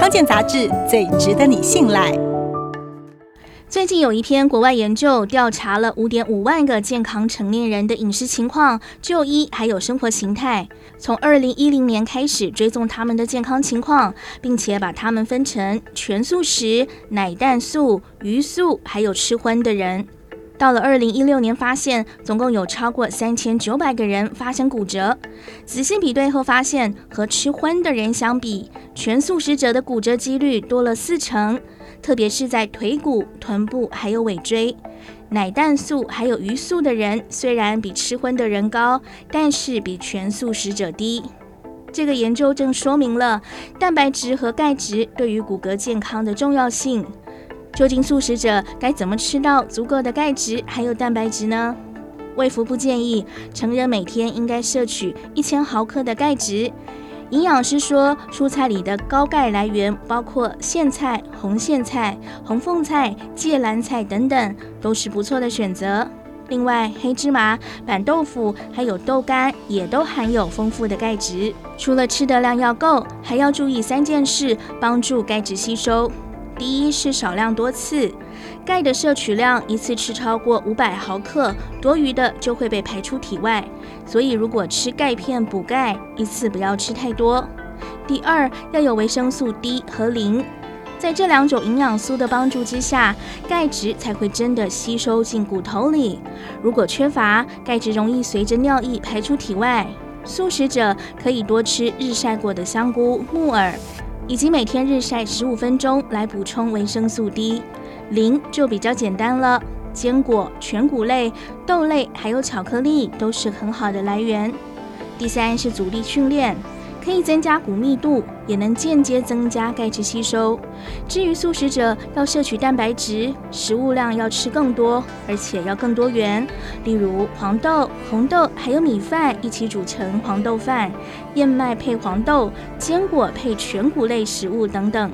康健杂志最值得你信赖。最近有一篇国外研究，调查了五点五万个健康成年人的饮食情况、就医还有生活形态。从二零一零年开始追踪他们的健康情况，并且把他们分成全素食、奶蛋素、鱼素，还有吃荤的人。到了二零一六年，发现总共有超过三千九百个人发生骨折。仔细比对后发现，和吃荤的人相比，全素食者的骨折几率多了四成。特别是在腿骨、臀部还有尾椎，奶蛋素还有鱼素的人，虽然比吃荤的人高，但是比全素食者低。这个研究正说明了蛋白质和钙质对于骨骼健康的重要性。究竟素食者该怎么吃到足够的钙质还有蛋白质呢？卫福部建议成人每天应该摄取一千毫克的钙质。营养师说，蔬菜里的高钙来源包括苋菜、红苋菜、红凤菜、芥蓝菜等等，都是不错的选择。另外，黑芝麻、板豆腐还有豆干也都含有丰富的钙质。除了吃的量要够，还要注意三件事，帮助钙质吸收。第一是少量多次，钙的摄取量一次吃超过五百毫克，多余的就会被排出体外。所以如果吃钙片补钙，一次不要吃太多。第二要有维生素 D 和磷，在这两种营养素的帮助之下，钙质才会真的吸收进骨头里。如果缺乏，钙质容易随着尿液排出体外。素食者可以多吃日晒过的香菇、木耳。以及每天日晒十五分钟来补充维生素 D，磷就比较简单了。坚果、全谷类、豆类还有巧克力都是很好的来源。第三是阻力训练。可以增加骨密度，也能间接增加钙质吸收。至于素食者要摄取蛋白质，食物量要吃更多，而且要更多元。例如黄豆、红豆还有米饭一起煮成黄豆饭，燕麦配黄豆，坚果配全谷类食物等等。